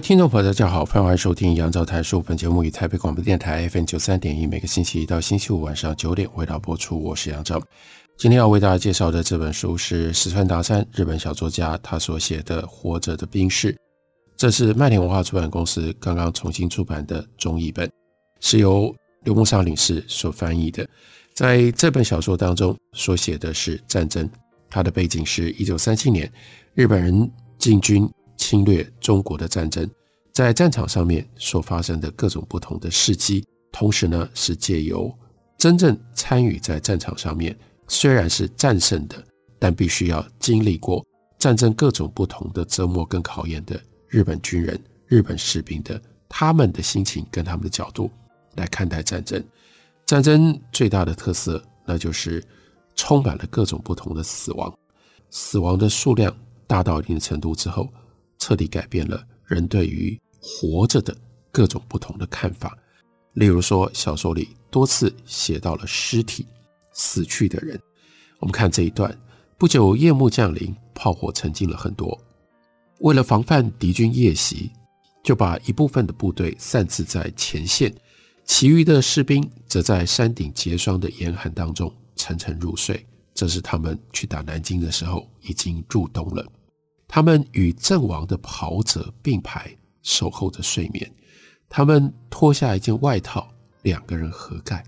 听众朋友，大家好，欢迎收听杨照谈书。本节目以台北广播电台 FM 九三点一，每个星期一到星期五晚上九点为大家播出。我是杨照。今天要为大家介绍的这本书是石川达三，日本小作家他所写的《活着的兵士》，这是麦田文化出版公司刚刚重新出版的中译本，是由刘慕沙女士所翻译的。在这本小说当中所写的是战争，它的背景是一九三七年日本人进军。侵略中国的战争，在战场上面所发生的各种不同的事迹，同时呢，是借由真正参与在战场上面，虽然是战胜的，但必须要经历过战争各种不同的折磨跟考验的日本军人、日本士兵的他们的心情跟他们的角度来看待战争。战争最大的特色，那就是充满了各种不同的死亡，死亡的数量大到一定程度之后。彻底改变了人对于活着的各种不同的看法。例如说，小说里多次写到了尸体、死去的人。我们看这一段：不久夜幕降临，炮火沉静了很多。为了防范敌军夜袭，就把一部分的部队散置在前线，其余的士兵则在山顶结霜的严寒当中沉沉入睡。这是他们去打南京的时候，已经入冬了。他们与阵亡的袍泽并排，守候着睡眠。他们脱下一件外套，两个人合盖。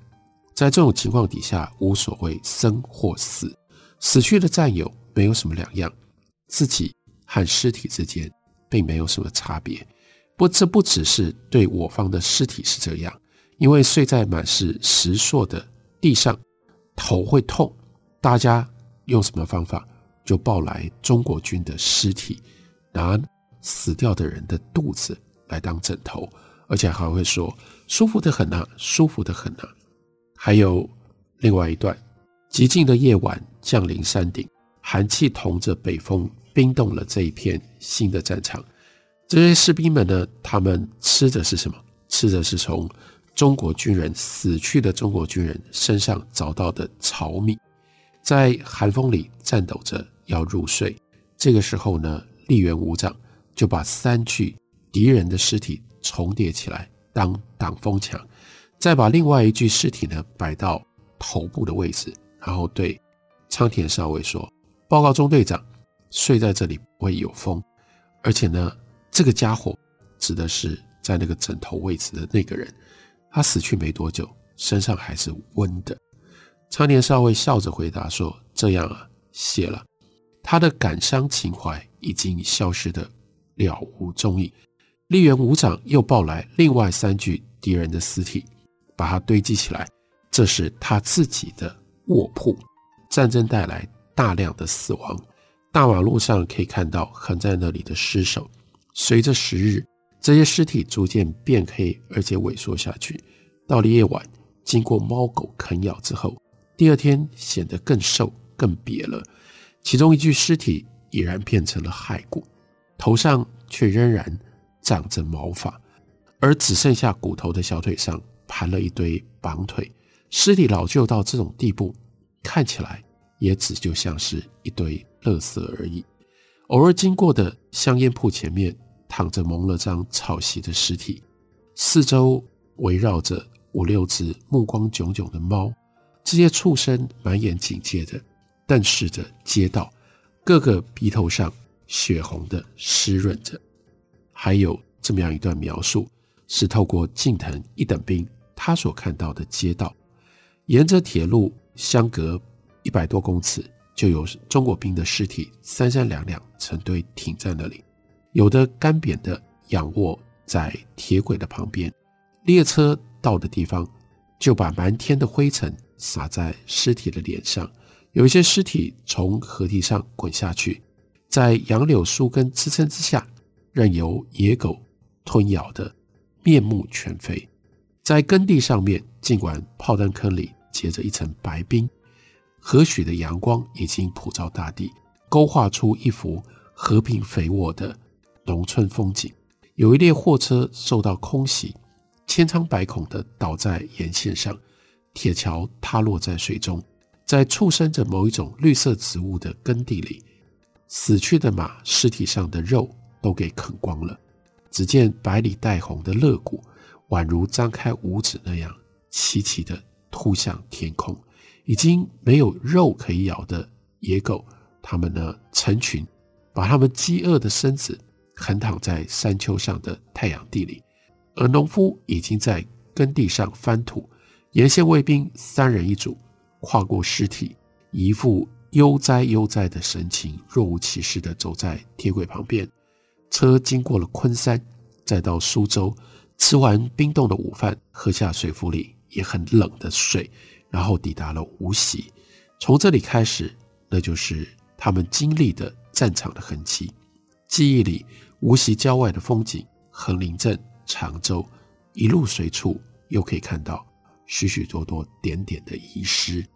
在这种情况底下，无所谓生或死，死去的战友没有什么两样，自己和尸体之间并没有什么差别。不，这不只是对我方的尸体是这样，因为睡在满是石塑的地上，头会痛。大家用什么方法？就抱来中国军的尸体，拿死掉的人的肚子来当枕头，而且还会说舒服得很呐、啊，舒服得很呐、啊。还有另外一段，寂静的夜晚降临山顶，寒气同着北风冰冻了这一片新的战场。这些士兵们呢，他们吃的是什么？吃的是从中国军人死去的中国军人身上找到的糙米，在寒风里颤抖着。要入睡，这个时候呢，栗原武长就把三具敌人的尸体重叠起来当挡风墙，再把另外一具尸体呢摆到头部的位置，然后对仓田少尉说：“报告中队长，睡在这里不会有风，而且呢，这个家伙指的是在那个枕头位置的那个人，他死去没多久，身上还是温的。”仓田少尉笑着回答说：“这样啊，谢了。”他的感伤情怀已经消失的了无踪影。栗原武长又抱来另外三具敌人的尸体，把它堆积起来，这是他自己的卧铺。战争带来大量的死亡，大马路上可以看到横在那里的尸首。随着时日，这些尸体逐渐变黑，而且萎缩下去。到了夜晚，经过猫狗啃咬之后，第二天显得更瘦、更瘪了。其中一具尸体已然变成了骸骨，头上却仍然长着毛发，而只剩下骨头的小腿上盘了一堆绑腿。尸体老旧到这种地步，看起来也只就像是一堆垃圾而已。偶尔经过的香烟铺前面，躺着蒙了张草席的尸体，四周围绕着五六只目光炯炯的猫，这些畜生满眼警戒的。瞪视着街道，各个鼻头上血红的湿润着。还有这么样一段描述，是透过近藤一等兵他所看到的街道，沿着铁路相隔一百多公尺，就有中国兵的尸体三三两两成堆停在那里，有的干瘪的仰卧在铁轨的旁边，列车到的地方就把满天的灰尘撒在尸体的脸上。有一些尸体从河堤上滚下去，在杨柳树根支撑之下，任由野狗吞咬得面目全非。在耕地上面，尽管炮弹坑里结着一层白冰，和煦的阳光已经普照大地，勾画出一幅和平肥沃的农村风景。有一列货车受到空袭，千疮百孔地倒在沿线上，铁桥塌落在水中，在簇生着某一种绿色植物的耕地里，死去的马尸体上的肉都给啃光了，只见白里带红的肋骨，宛如张开五指那样齐齐地突向天空。已经没有肉可以咬的野狗，它们呢成群，把它们饥饿的身子。横躺在山丘上的太阳地里，而农夫已经在耕地上翻土。沿线卫兵三人一组，跨过尸体，一副悠哉悠哉的神情，若无其事地走在铁轨旁边。车经过了昆山，再到苏州，吃完冰冻的午饭，喝下水壶里也很冷的水，然后抵达了无锡。从这里开始，那就是他们经历的战场的痕迹。记忆里。无锡郊外的风景，横林镇、常州，一路随处又可以看到许许多多点点的遗失。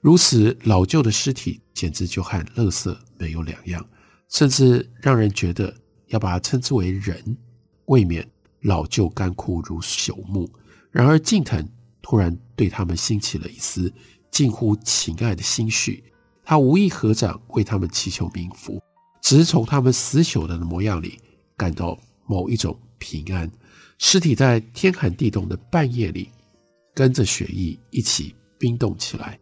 如此老旧的尸体，简直就和垃圾没有两样，甚至让人觉得要把它称之为人，未免老旧干枯如朽木。然而近藤突然对他们兴起了一丝近乎情爱的心绪，他无意合掌为他们祈求冥福。只是从他们死朽的模样里感到某一种平安。尸体在天寒地冻的半夜里，跟着血液一起冰冻起来，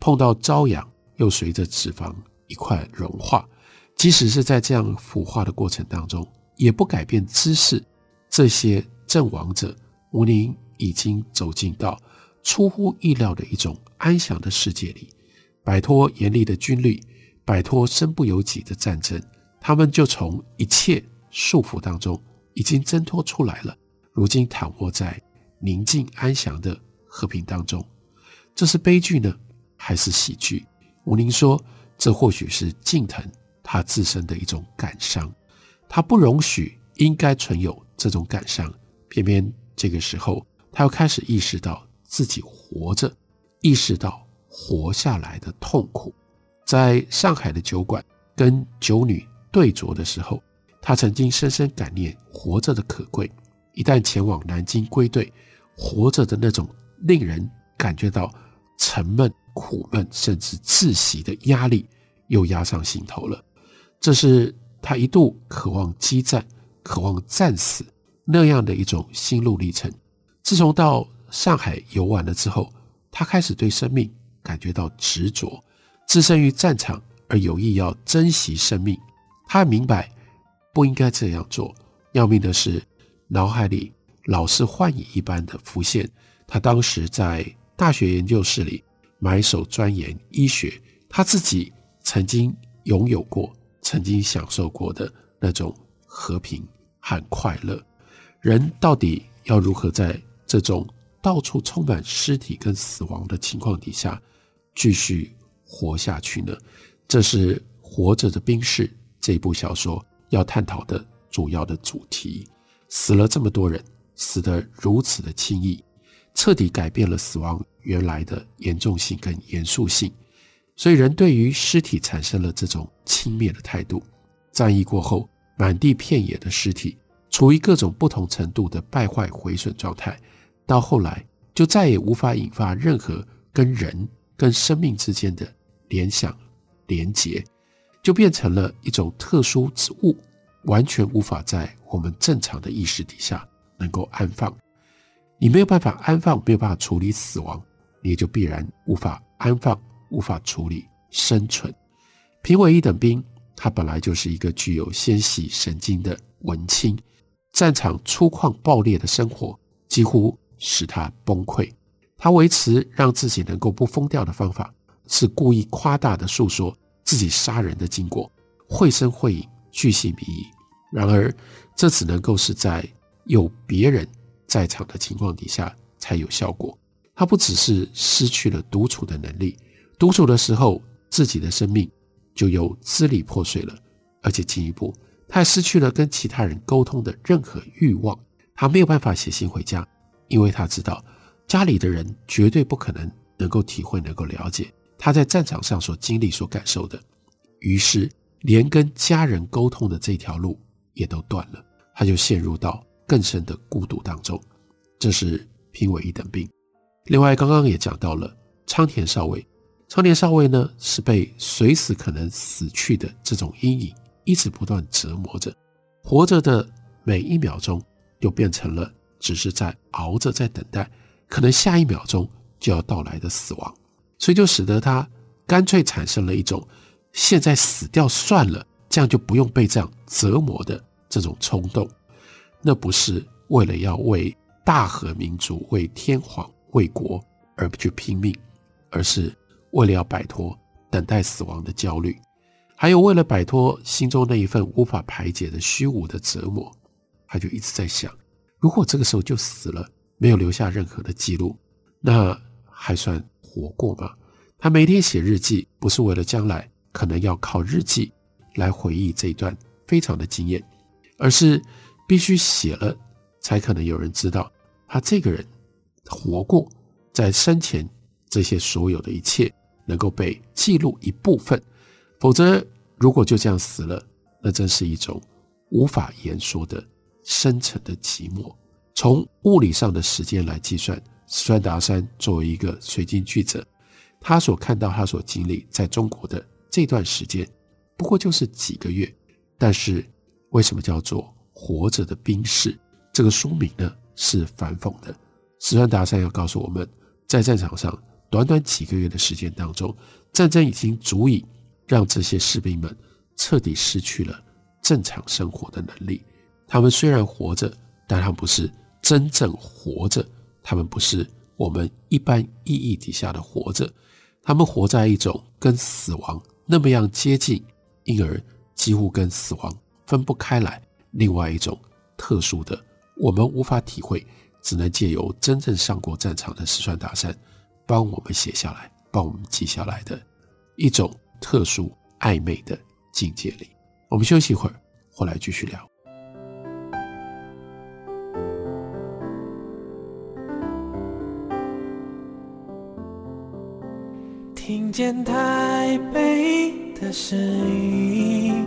碰到朝阳又随着脂肪一块融化。即使是在这样腐化的过程当中，也不改变姿势。这些阵亡者，吴宁已经走进到出乎意料的一种安详的世界里，摆脱严厉的军律。摆脱身不由己的战争，他们就从一切束缚当中已经挣脱出来了。如今躺卧在宁静安详的和平当中，这是悲剧呢，还是喜剧？吴宁说，这或许是敬腾他自身的一种感伤，他不容许应该存有这种感伤，偏偏这个时候他又开始意识到自己活着，意识到活下来的痛苦。在上海的酒馆跟酒女对酌的时候，他曾经深深感念活着的可贵。一旦前往南京归队，活着的那种令人感觉到沉闷、苦闷，甚至窒息的压力又压上心头了。这是他一度渴望激战、渴望战死那样的一种心路历程。自从到上海游玩了之后，他开始对生命感觉到执着。置身于战场而有意要珍惜生命，他明白不应该这样做。要命的是，脑海里老是幻影一般的浮现他当时在大学研究室里埋首钻研医学，他自己曾经拥有过、曾经享受过的那种和平和快乐。人到底要如何在这种到处充满尸体跟死亡的情况底下继续活下去呢？这是《活着的兵士》这部小说要探讨的主要的主题。死了这么多人，死得如此的轻易，彻底改变了死亡原来的严重性跟严肃性。所以人对于尸体产生了这种轻蔑的态度。战役过后，满地遍野的尸体，处于各种不同程度的败坏毁损状态，到后来就再也无法引发任何跟人跟生命之间的。联想、连结，就变成了一种特殊之物，完全无法在我们正常的意识底下能够安放。你没有办法安放，没有办法处理死亡，你也就必然无法安放、无法处理生存。评委一等兵，他本来就是一个具有纤细神经的文青，战场粗犷暴烈的生活几乎使他崩溃。他维持让自己能够不疯掉的方法。是故意夸大的诉说自己杀人的经过，绘声绘影，巨细靡遗。然而，这只能够是在有别人在场的情况底下才有效果。他不只是失去了独处的能力，独处的时候自己的生命就又支离破碎了，而且进一步，他还失去了跟其他人沟通的任何欲望。他没有办法写信回家，因为他知道家里的人绝对不可能能够体会、能够了解他在战场上所经历、所感受的。于是，连跟家人沟通的这条路也都断了，他就陷入到更深的孤独当中。这是评为一等兵。另外，刚刚也讲到了仓田少尉，仓田少尉呢是被随时可能死去的这种阴影一直不断折磨着，活着的每一秒钟。又变成了只是在熬着，在等待，可能下一秒钟就要到来的死亡，所以就使得他干脆产生了一种现在死掉算了，这样就不用被这样折磨的这种冲动。那不是为了要为大和民族、为天皇、为国而去拼命，而是为了要摆脱等待死亡的焦虑，还有为了摆脱心中那一份无法排解的虚无的折磨。他就一直在想，如果这个时候就死了，没有留下任何的记录，那还算活过吗？他每天写日记，不是为了将来可能要靠日记来回忆这一段非常的经验，而是必须写了，才可能有人知道他这个人活过，在生前这些所有的一切能够被记录一部分，否则如果就这样死了，那真是一种无法言说的。深沉的寂寞。从物理上的时间来计算，斯川达山作为一个随军记者，他所看到、他所经历在中国的这段时间，不过就是几个月。但是，为什么叫做活着的兵士？这个书名呢是反讽的。石川达三要告诉我们，在战场上短短几个月的时间当中，战争已经足以让这些士兵们彻底失去了正常生活的能力。他们虽然活着，但他们不是真正活着。他们不是我们一般意义底下的活着。他们活在一种跟死亡那么样接近，因而几乎跟死亡分不开来。另外一种特殊的，我们无法体会，只能借由真正上过战场的四川大山帮我们写下来，帮我们记下来的一种特殊暧昧的境界里。我们休息一会儿，回来继续聊。听见台北的声音，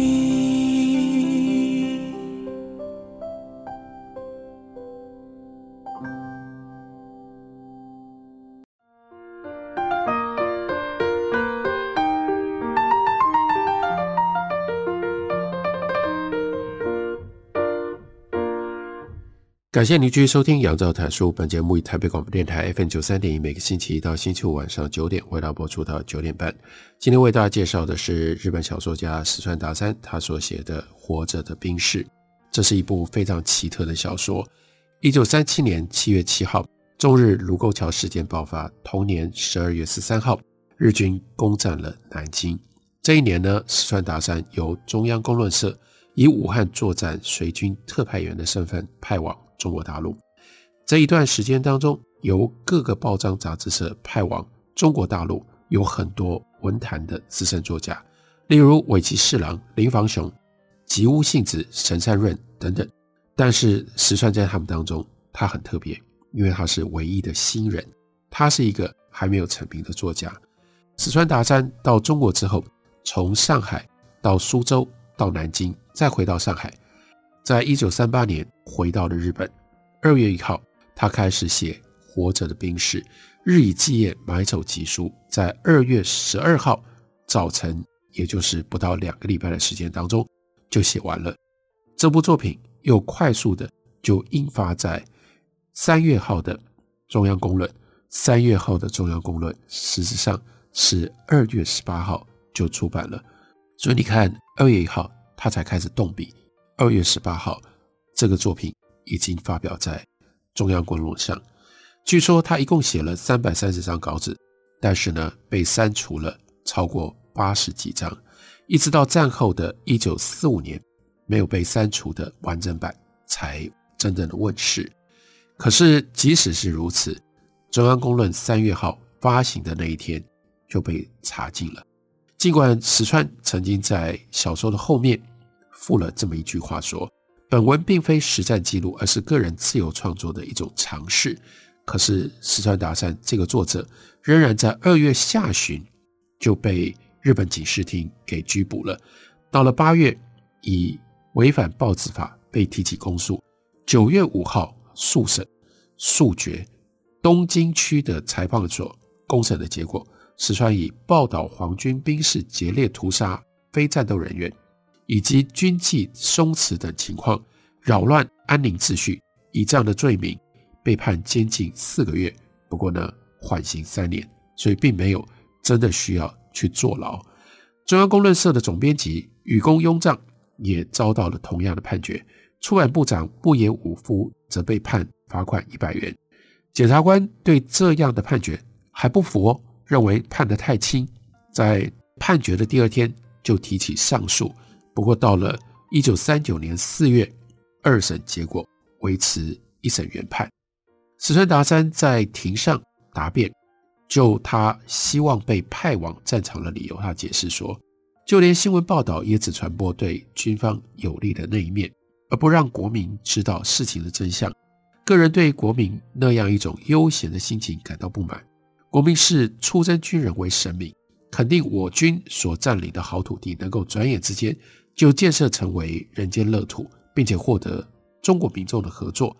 感谢您继续收听《杨照谈书》。本节目以台北广播电台 FM 九三点一，每个星期一到星期五晚上九点为大家播出到九点半。今天为大家介绍的是日本小说家石川达三他所写的《活着的兵士》。这是一部非常奇特的小说。一九三七年七月七号，中日卢沟桥事件爆发；同年十二月十三号，日军攻占了南京。这一年呢，石川达三由中央公论社以武汉作战随军特派员的身份派往。中国大陆这一段时间当中，由各个报章杂志社派往中国大陆有很多文坛的资深作家，例如尾崎侍郎、林房雄、吉屋幸子、神山润等等。但是石川在他们当中，他很特别，因为他是唯一的新人，他是一个还没有成名的作家。石川达三到中国之后，从上海到苏州到南京，再回到上海。在一九三八年回到了日本，二月一号，他开始写《活着的兵士》，日以继夜埋首疾书，在二月十二号早晨，也就是不到两个礼拜的时间当中，就写完了。这部作品又快速的就印发在三月号的《中央公论》，三月号的《中央公论》实质上是二月十八号就出版了，所以你看，二月一号他才开始动笔。二月十八号，这个作品已经发表在中央公论上。据说他一共写了三百三十张稿纸，但是呢，被删除了超过八十几张，一直到战后的一九四五年，没有被删除的完整版才真正的问世。可是即使是如此，中央公论三月号发行的那一天就被查禁了。尽管石川曾经在小说的后面附了这么一句话说：“本文并非实战记录，而是个人自由创作的一种尝试。”可是石川达三这个作者仍然在二月下旬就被日本警视厅给拘捕了。到了八月，以违反报纸法被提起公诉。九月五号速审速决，东京区的裁判所公审的结果，石川以报道皇军兵士劫掠屠杀非战斗人员，以及军纪松弛等情况，扰乱安宁秩序，以这样的罪名被判监禁四个月。不过呢，缓刑三年，所以并没有真的需要去坐牢。中央公论社的总编辑雨宫庸藏也遭到了同样的判决。出版部长部野武夫则被判罚款一百元。检察官对这样的判决还不服哦，认为判得太轻，在判决的第二天就提起上诉。不过到了一九三九年四月，二审结果维持一审原判。石川达三在庭上答辩，就他希望被派往战场的理由，他解释说，就连新闻报道也只传播对军方有利的那一面。而不让国民知道事情的真相，个人对国民那样一种悠闲的心情感到不满。国民视出征军人为神明，肯定我军所占领的好土地能够转眼之间就建设成为人间乐土，并且获得中国民众的合作。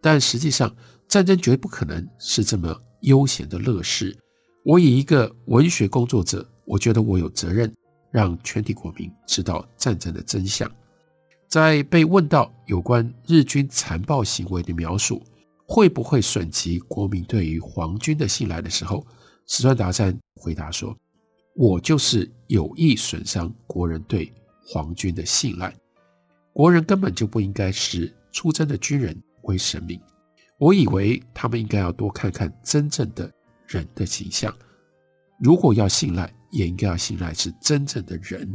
但实际上，战争绝不可能是这么悠闲的乐事。我以一个文学工作者，我觉得我有责任让全体国民知道战争的真相。在被问到有关日军残暴行为的描述会不会损及国民对于皇军的信赖的时候，石川达三回答说：“我就是有意损伤国人对皇军的信赖。国人根本就不应该视出征的军人为神明。我以为他们应该要多看看真正的人的形象。如果要信赖，也应该要信赖是真正的人。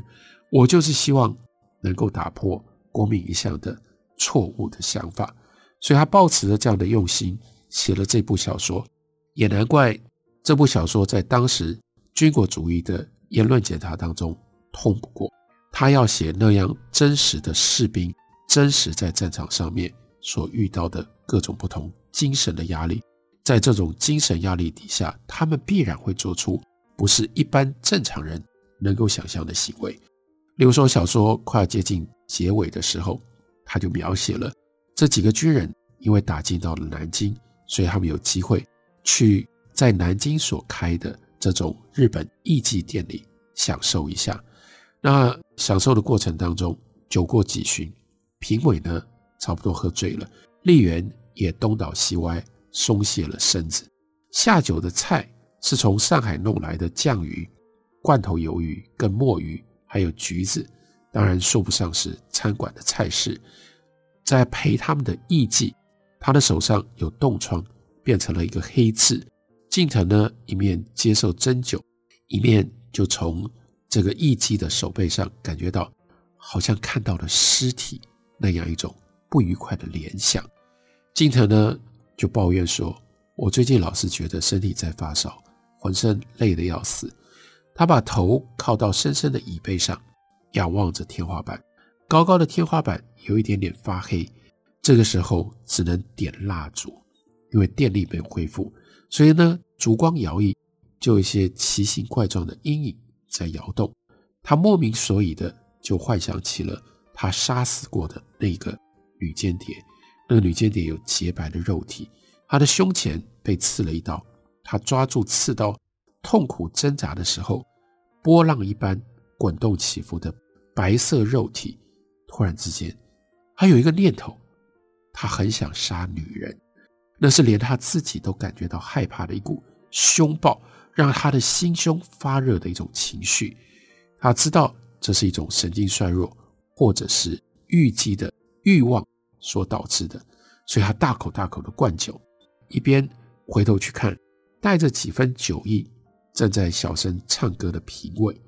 我就是希望能够打破。”国民一向的错误的想法，所以他抱持着这样的用心写了这部小说，也难怪这部小说在当时军国主义的言论检查当中通不过。他要写那样真实的士兵，真实在战场上面所遇到的各种不同精神的压力，在这种精神压力底下，他们必然会做出不是一般正常人能够想象的行为。例如说，小说快要接近。结尾的时候，他就描写了这几个军人因为打进到了南京，所以他们有机会去在南京所开的这种日本艺妓店里享受一下。那享受的过程当中，酒过几巡，评委呢差不多喝醉了，丽媛也东倒西歪，松懈了身子。下酒的菜是从上海弄来的酱鱼、罐头鱿鱼跟墨鱼，还有橘子。当然说不上是餐馆的菜式，在陪他们的艺妓，他的手上有冻疮，变成了一个黑痣。近藤呢，一面接受针灸，一面就从这个艺妓的手背上感觉到，好像看到了尸体那样一种不愉快的联想。近藤呢就抱怨说：“我最近老是觉得身体在发烧，浑身累得要死。”他把头靠到深深的椅背上。仰望着天花板，高高的天花板有一点点发黑。这个时候只能点蜡烛，因为电力没有恢复，所以呢，烛光摇曳，就有一些奇形怪状的阴影在摇动。他莫名所以的就幻想起了他杀死过的那个女间谍。那个女间谍有洁白的肉体，她的胸前被刺了一刀。他抓住刺刀，痛苦挣扎的时候，波浪一般滚动起伏的。白色肉体，突然之间，还有一个念头，他很想杀女人，那是连他自己都感觉到害怕的一股凶暴，让他的心胸发热的一种情绪。他知道这是一种神经衰弱，或者是预计的欲望所导致的，所以他大口大口的灌酒，一边回头去看带着几分酒意正在小声唱歌的评委，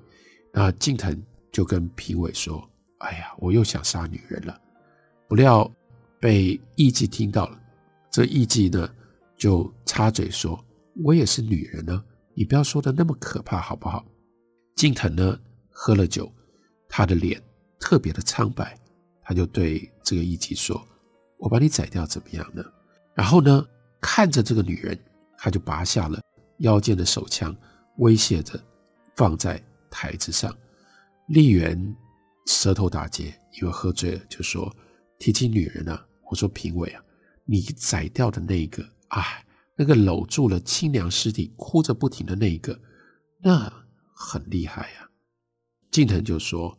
那近藤。就跟评委说：“哎呀，我又想杀女人了。”不料被艺妓听到了，这艺妓呢就插嘴说：“我也是女人呢，你不要说的那么可怕好不好？”近藤呢喝了酒，他的脸特别的苍白，他就对这个艺伎说：“我把你宰掉怎么样呢？”然后呢，看着这个女人，他就拔下了腰间的手枪，威胁着放在台子上。丽媛舌头打结，因为喝醉了，就说：“提起女人啊，我说评委啊，你宰掉的那一个，哎，那个搂住了亲娘尸体哭着不停的那一个，那很厉害呀。”近藤就说：“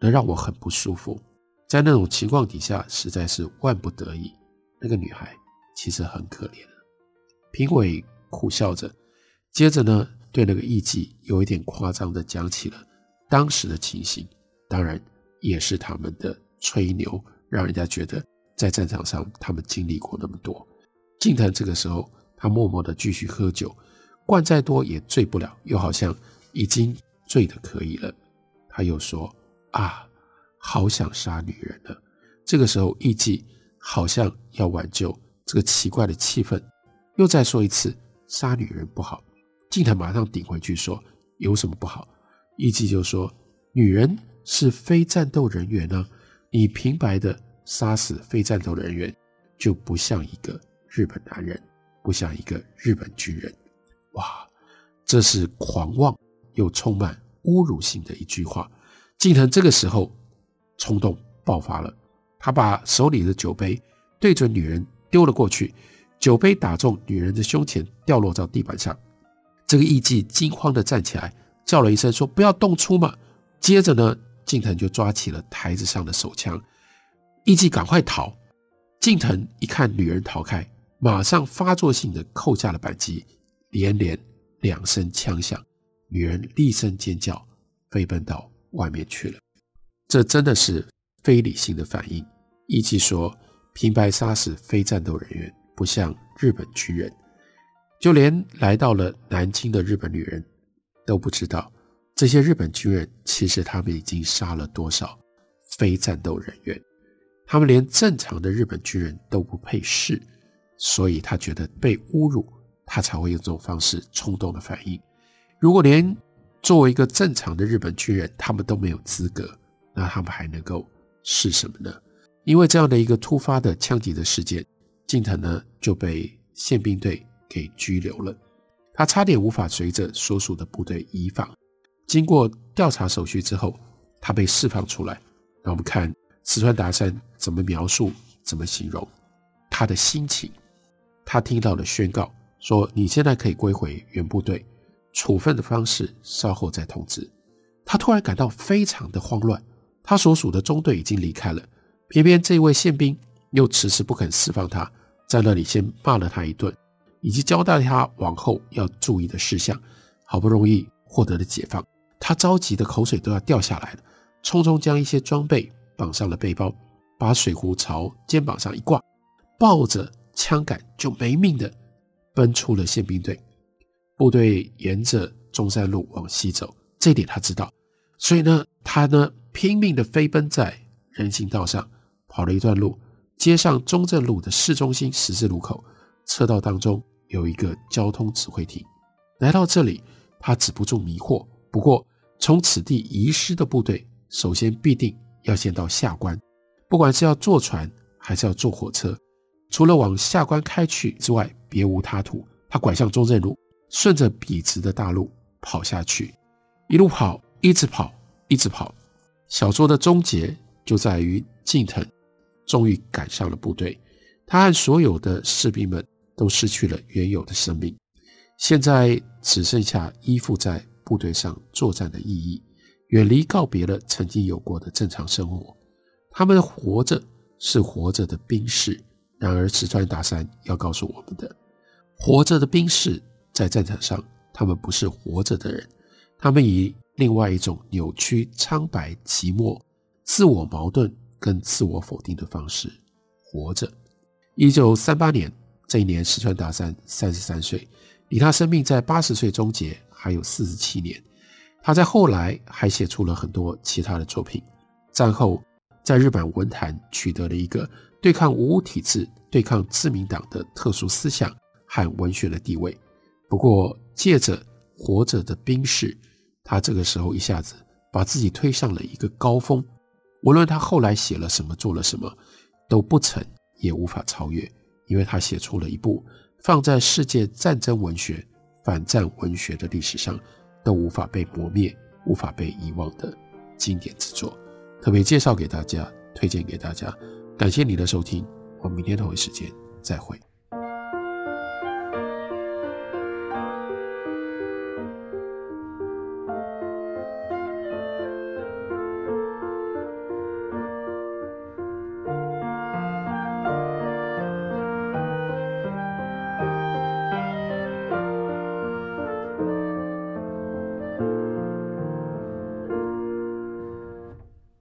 那让我很不舒服，在那种情况底下，实在是万不得已。那个女孩其实很可怜。”评委苦笑着，接着呢，对那个艺妓有一点夸张的讲起了当时的情形，当然也是他们的吹牛，让人家觉得在战场上他们经历过那么多。近藤这个时候，他默默的继续喝酒，灌再多也醉不了，又好像已经醉得可以了。他又说：“啊，好想杀女人了。”这个时候，艺伎好像要挽救这个奇怪的气氛。又再说一次，杀女人不好。近藤马上顶回去说：“有什么不好？”艺伎就说：“女人是非战斗人员呢、你平白的杀死非战斗人员，就不像一个日本男人，不像一个日本军人。”哇，这是狂妄又充满侮辱性的一句话。近藤这个时候冲动爆发了，他把手里的酒杯对准女人丢了过去。酒杯打中女人的胸前，掉落到地板上。这个艺伎惊慌地站起来，叫了一声说：“不要动粗嘛！”接着呢，近藤就抓起了台子上的手枪。艺伎赶快逃。近藤一看女人逃开，马上发作性的扣下了扳机，连连两声枪响，女人厉声尖叫，飞奔到外面去了。这真的是非理性的反应。艺伎说：“平白杀死非战斗人员。”不像日本军人，就连来到了南京的日本女人都不知道，这些日本军人其实他们已经杀了多少非战斗人员。他们连正常的日本军人都不配是，所以他觉得被侮辱，他才会用这种方式冲动的反应。如果连作为一个正常的日本军人，他们都没有资格，那他们还能够是什么呢？因为这样的一个突发的枪击的事件。近藤呢就被宪兵队给拘留了，他差点无法随着所属的部队移防。经过调查手续之后，他被释放出来。那我们看石川达三怎么描述、怎么形容他的心情。他听到了宣告说：“你现在可以归回原部队，处分的方式稍后再通知。”他突然感到非常的慌乱。他所属的中队已经离开了，偏偏这位宪兵又迟迟不肯释放他。在那里先骂了他一顿，以及交代他往后要注意的事项。好不容易获得了解放，他着急的口水都要掉下来了，匆匆将一些装备绑上了背包，把水壶朝肩膀上一挂，抱着枪杆就没命的奔出了宪兵队。部队沿着中山路往西走，这点他知道，所以呢，他呢拼命的飞奔在人行道上，跑了一段路。接上中正路的市中心十字路口，车道当中有一个交通指挥亭。来到这里，他止不住迷惑。不过，从此地遗失的部队，首先必定要先到下关。不管是要坐船还是要坐火车，除了往下关开去之外，别无他途。他拐向中正路，顺着笔直的大路跑下去，一路跑，一直跑，一直跑。小说的终结就在于近藤。终于赶上了部队，他和所有的士兵们都失去了原有的生命，现在只剩下依附在部队上作战的意义，远离告别了曾经有过的正常生活。他们活着是活着的兵士，然而石川大三要告诉我们的，活着的兵士在战场上，他们不是活着的人，他们以另外一种扭曲、苍白、寂寞、自我矛盾。跟自我否定的方式活着。一九三八年这一年，石川大三三十三岁，离他生命在八十岁终结还有四十七年。他在后来还写出了很多其他的作品。战后，在日本文坛取得了一个对抗武武体制、对抗自民党的特殊思想和文学的地位。不过，借着《活着的兵士》，他这个时候一下子把自己推上了一个高峰。无论他后来写了什么、做了什么，都不曾也无法超越，因为他写出了一部放在世界战争文学、反战文学的历史上都无法被磨灭、无法被遗忘的经典之作。特别介绍给大家，推荐给大家。感谢你的收听，我们明天同一时间再会。